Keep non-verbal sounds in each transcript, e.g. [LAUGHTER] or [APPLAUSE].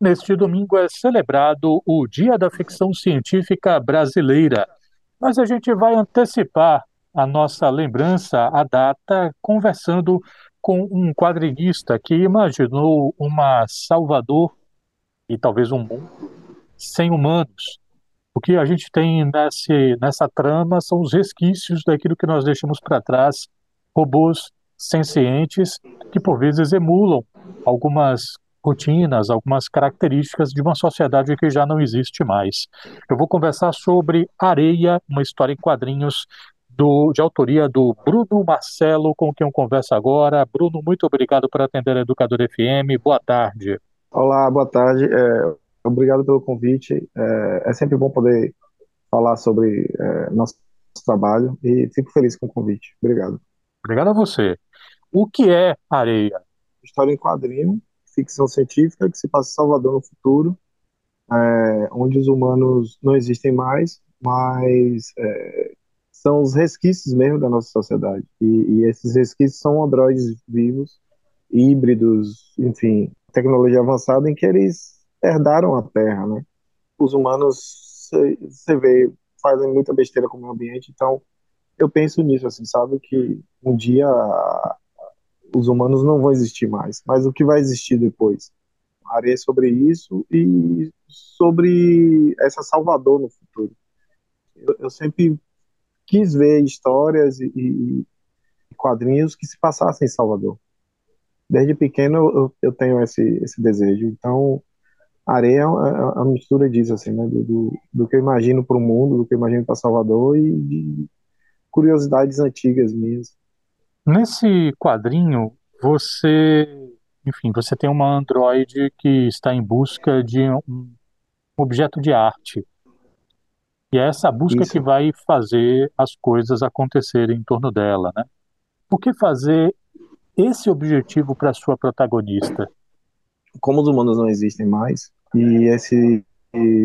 Neste domingo é celebrado o Dia da Ficção Científica Brasileira, mas a gente vai antecipar a nossa lembrança à data conversando com um quadrinista que imaginou uma Salvador e talvez um mundo sem humanos. O que a gente tem nesse, nessa trama são os resquícios daquilo que nós deixamos para trás, robôs sencientes que por vezes emulam algumas rotinas, algumas características de uma sociedade que já não existe mais. Eu vou conversar sobre Areia, uma história em quadrinhos do, de autoria do Bruno Marcelo, com quem eu converso agora. Bruno, muito obrigado por atender a Educador FM. Boa tarde. Olá, boa tarde. É, obrigado pelo convite. É, é, sempre bom poder falar sobre é, nosso trabalho e fico feliz com o convite. Obrigado. Obrigado a você. O que é Areia? História em quadrinho ficção científica que se passa em Salvador no futuro, é, onde os humanos não existem mais, mas é, são os resquícios mesmo da nossa sociedade. E, e, esses resquícios são androides vivos, híbridos, enfim, tecnologia avançada em que eles herdaram a Terra, né? Os humanos, você vê, fazem muita besteira com o meio ambiente, então eu penso nisso, assim, sabe? Que um dia os humanos não vão existir mais, mas o que vai existir depois? Areia sobre isso e sobre essa Salvador no futuro. Eu, eu sempre quis ver histórias e, e, quadrinhos que se passassem em Salvador. Desde pequeno eu, eu tenho esse, esse desejo. Então, Areia é uma, é mistura disso, assim, né? Do, do, do que eu imagino para o mundo, do que eu imagino para Salvador e de curiosidades antigas minhas. Nesse quadrinho, você, enfim, você tem uma androide que está em busca de um objeto de arte. E é essa busca Isso. que vai fazer as coisas acontecerem em torno dela, né? Por que fazer esse objetivo para sua protagonista? Como os humanos não existem mais, e esse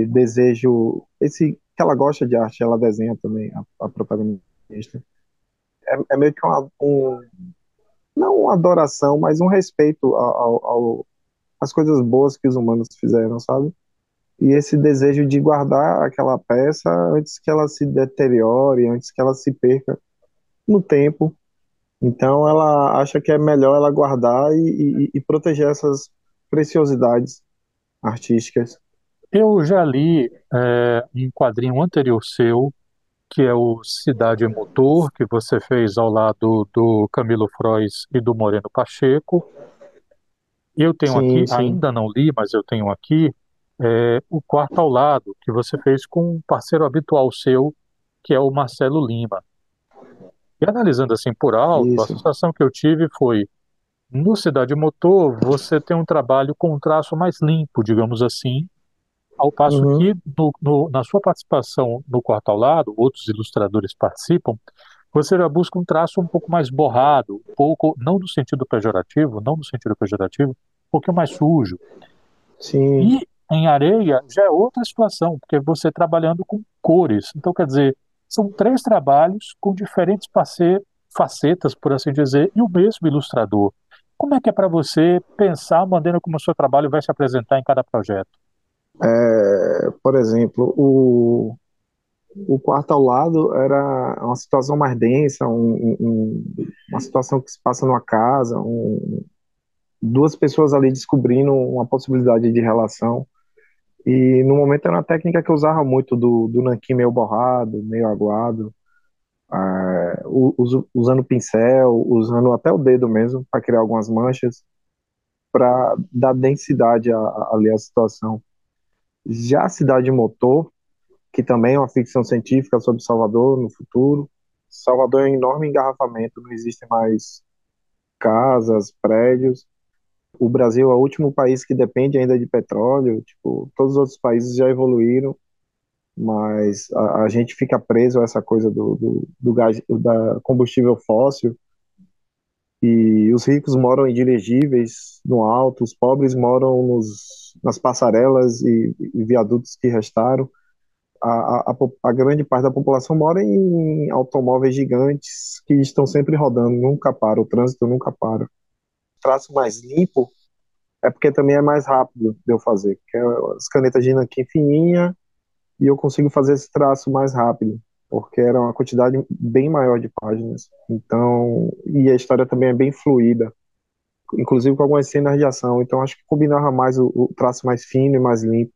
desejo, esse que ela gosta de arte, ela desenha também a, a protagonista é, é meio que uma, um, não uma adoração, mas um respeito ao, ao, às coisas boas que os humanos fizeram, sabe? E esse desejo de guardar aquela peça antes que ela se deteriore, antes que ela se perca no tempo. Então ela acha que é melhor ela guardar e, e, e proteger essas preciosidades artísticas. Eu já li é, um quadrinho anterior seu que é o Cidade Motor, que você fez ao lado do Camilo Frois e do Moreno Pacheco. Eu tenho sim, aqui, sim. ainda não li, mas eu tenho aqui, é, o Quarto ao Lado, que você fez com um parceiro habitual seu, que é o Marcelo Lima. E analisando assim por alto, Isso. a sensação que eu tive foi, no Cidade Motor, você tem um trabalho com um traço mais limpo, digamos assim, ao passo uhum. que, no, no, na sua participação no quarto ao lado, outros ilustradores participam, você já busca um traço um pouco mais borrado, um pouco, não no sentido pejorativo, não no sentido pejorativo, um pouquinho mais sujo. Sim. E em areia já é outra situação, porque você trabalhando com cores. Então, quer dizer, são três trabalhos com diferentes facetas, por assim dizer, e o mesmo ilustrador. Como é que é para você pensar a maneira como o seu trabalho vai se apresentar em cada projeto? É, por exemplo, o, o quarto ao lado era uma situação mais densa, um, um, uma situação que se passa numa casa, um, duas pessoas ali descobrindo uma possibilidade de relação. E no momento era uma técnica que eu usava muito do, do nanquim meio borrado, meio aguado, é, usando pincel, usando até o dedo mesmo para criar algumas manchas, para dar densidade ali à situação. Já Cidade Motor, que também é uma ficção científica sobre Salvador no futuro. Salvador é um enorme engarrafamento, não existem mais casas, prédios. O Brasil é o último país que depende ainda de petróleo. Tipo, todos os outros países já evoluíram, mas a, a gente fica preso a essa coisa do, do, do gás, da combustível fóssil. E os ricos moram em dirigíveis no alto, os pobres moram nos, nas passarelas e, e viadutos que restaram. A, a, a, grande parte da população mora em automóveis gigantes que estão sempre rodando, nunca para, o trânsito nunca para. O traço mais limpo é porque também é mais rápido de eu fazer, porque as canetas de nanquim fininha e eu consigo fazer esse traço mais rápido, porque era uma quantidade bem maior de páginas. Então, e a história também é bem fluida, inclusive com algumas cenas de ação. Então, acho que combinava mais o, o traço mais fino e mais limpo.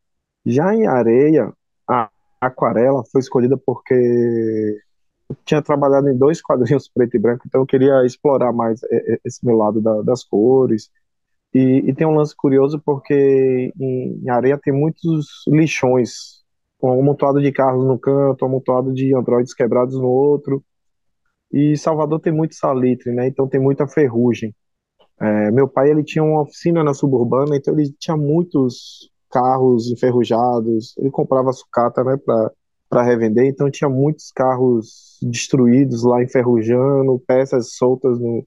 Já em areia, a aquarela foi escolhida porque eu tinha trabalhado em dois quadrinhos [LAUGHS] preto e branco, então eu queria explorar mais esse meu lado da, das cores e, e, tem um lance curioso porque em, em areia tem muitos lixões, com um amontoado de carros no canto, um amontoado de androides quebrados no outro. E Salvador tem muito salitre, né? Então tem muita ferrugem. É, meu pai ele tinha uma oficina na suburbana, então ele tinha muitos carros enferrujados. Ele comprava sucata, né, para para revender, então tinha muitos carros destruídos lá enferrujando, peças soltas no,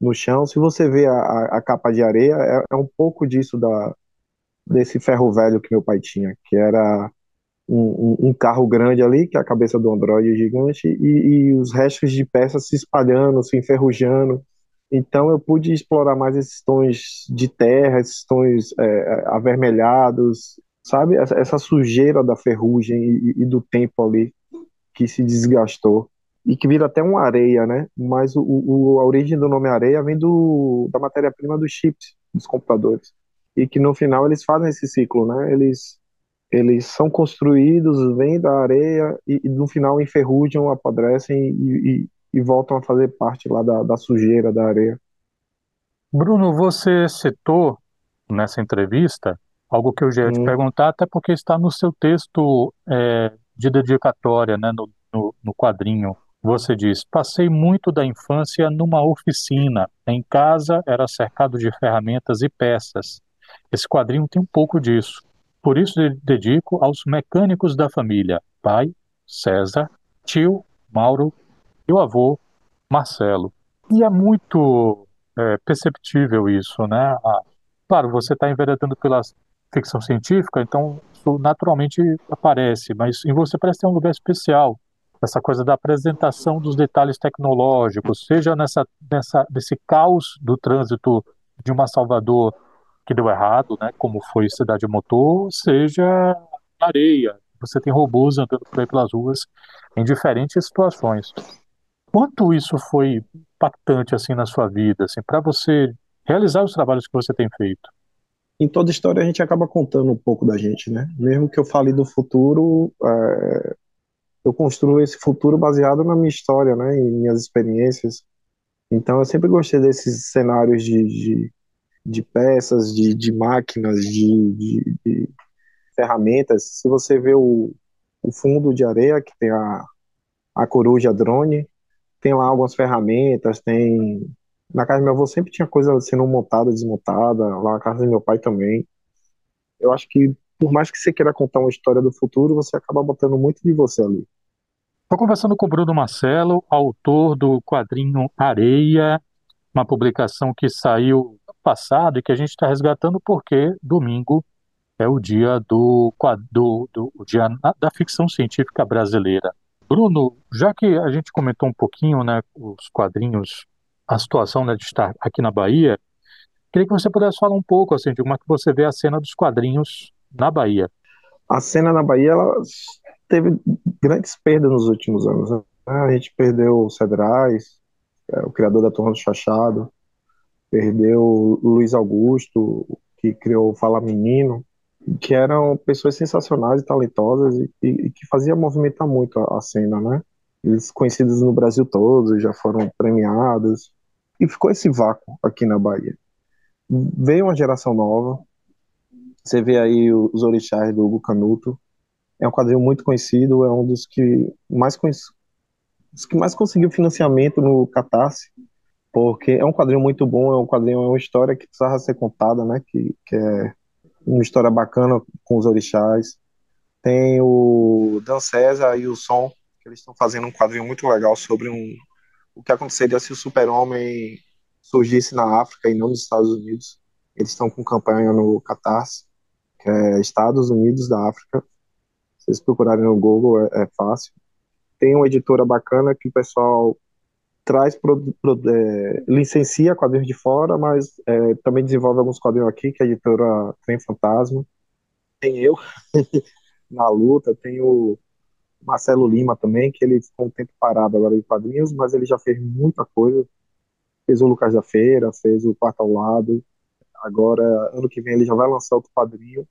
no chão. Se você vê a, a capa de areia, é, é, um pouco disso da, desse ferro velho que meu pai tinha, que era um, um, carro grande ali, que é a cabeça do Android gigante, e, e, os restos de peças se espalhando, se enferrujando. Então eu pude explorar mais esses tons de terra, esses tons é, avermelhados, sabe? Essa, essa, sujeira da ferrugem e, e do tempo ali que se desgastou e que vira até uma areia, né? Mas o, o a origem do nome areia vem do, da matéria-prima dos chips dos computadores e que no final eles fazem esse ciclo, né? Eles eles são construídos, vêm da areia e, e no final enferrujam, apodrecem e, e, e, voltam a fazer parte lá da, da sujeira da areia. Bruno, você citou nessa entrevista algo que eu já ia hum. te perguntar, até porque está no seu texto é, de dedicatória, né, no, no, no quadrinho você diz: Passei muito da infância numa oficina. Em casa era cercado de ferramentas e peças. Esse quadrinho tem um pouco disso. Por isso dedico aos mecânicos da família: pai, César, tio, Mauro e o avô, Marcelo. E é muito é, perceptível isso, né? Ah, claro, você está enveredando pela ficção científica, então isso naturalmente aparece, mas em você parece ter um lugar especial essa coisa da apresentação dos detalhes tecnológicos, seja nessa, nessa nesse caos do trânsito de uma Salvador que deu errado, né, como foi Cidade Motor, seja areia. Você tem robôs andando por aí pelas ruas em diferentes situações. Quanto isso foi impactante assim na sua vida, assim, para você realizar os trabalhos que você tem feito? Em toda história a gente acaba contando um pouco da gente, né? Mesmo que eu fale do futuro, é, eu construo esse futuro baseado na minha história, né, em minhas experiências. Então eu sempre gostei desses cenários de, de, de peças, de, de máquinas, de, de, de, ferramentas. Se você vê o, o fundo de areia, que tem a, a coruja drone, tem lá algumas ferramentas, tem... Na casa do meu avô sempre tinha coisa sendo montada, desmontada, lá na casa do meu pai também. Eu acho que por mais que você queira contar uma história do futuro, você acaba botando muito de você ali. Estou conversando com o Bruno Marcelo, autor do quadrinho Areia, uma publicação que saiu passado e que a gente está resgatando porque domingo é o dia do, do, do o dia da ficção científica brasileira. Bruno, já que a gente comentou um pouquinho, né, os quadrinhos, a situação né, de estar aqui na Bahia, queria que você pudesse falar um pouco assim de como é que você vê a cena dos quadrinhos na Bahia. A cena na Bahia ela teve grandes perdas nos últimos anos. Né? A gente perdeu o Cedrais, é, o criador da Turma do Chachado, perdeu Luiz Augusto, que criou o Fala Menino, que eram pessoas sensacionais e talentosas e, e, e que faziam movimentar muito a, a, cena, né? Eles conhecidos no Brasil todo, já foram premiados, e ficou esse vácuo aqui na Bahia. Veio uma geração nova, você vê aí os orixás do Hugo Canuto, é um quadrinho muito conhecido, é um dos que mais que mais conseguiu financiamento no Catarse, porque é um quadrinho muito bom, é um quadrinho, é uma história que precisava ser contada, né? Que, que é uma história bacana com os orixás. Tem o Dan César e o Som, que eles estão fazendo um quadrinho muito legal sobre um, o que aconteceria se o super-homem surgisse na África e não nos Estados Unidos. Eles estão com campanha no Catarse, que é Estados Unidos da África. Se vocês procurarem no Google, é, é fácil. Tem uma editora bacana que o pessoal traz, pro, pro, é, licencia quadrinhos de fora, mas é, também desenvolve alguns quadrinhos aqui, que a editora Trem Fantasma. Tem eu [LAUGHS] na luta, tem o Marcelo Lima também, que ele ficou um tempo parado agora em quadrinhos, mas ele já fez muita coisa. Fez o Lucas da Feira, fez o Quarto ao Lado. Agora, ano que vem, ele já vai lançar outro quadrinho.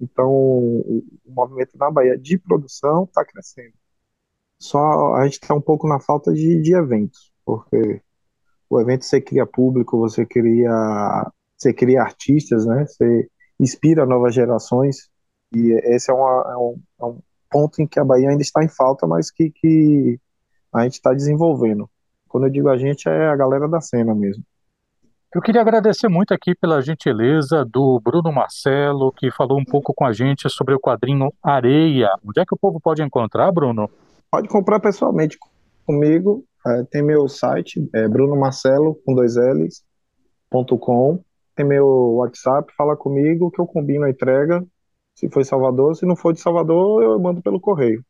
Então, o, o movimento na Bahia de produção está crescendo. Só a gente está um pouco na falta de, de eventos, porque o evento você cria público, você cria, você cria artistas, né? Você inspira novas gerações e esse é, uma, é, um, é um ponto em que a Bahia ainda está em falta, mas que, que a gente está desenvolvendo. Quando eu digo a gente, é a galera da cena mesmo. Eu queria agradecer muito aqui pela gentileza do Bruno Marcelo, que falou um pouco com a gente sobre o quadrinho Areia. Onde é que o povo pode encontrar, Bruno? Pode comprar pessoalmente comigo. É, tem meu site, é brunomarcelo, com dois L's, ponto com. Tem meu WhatsApp, fala comigo que eu combino a entrega. Se for Salvador, se não for de Salvador, eu mando pelo correio.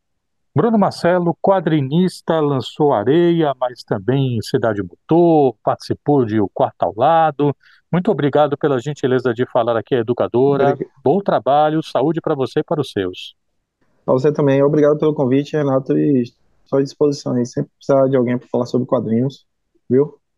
Bruno Marcelo, quadrinista, lançou Areia, mas também Cidade Motor, participou de O Quarto ao Lado. Muito obrigado pela gentileza de falar aqui, educadora. Obrigado. Bom trabalho, saúde para você e para os seus. Para você também. Obrigado pelo convite, Renato, e estou à disposição aí. Sempre precisar de alguém para falar sobre quadrinhos, viu?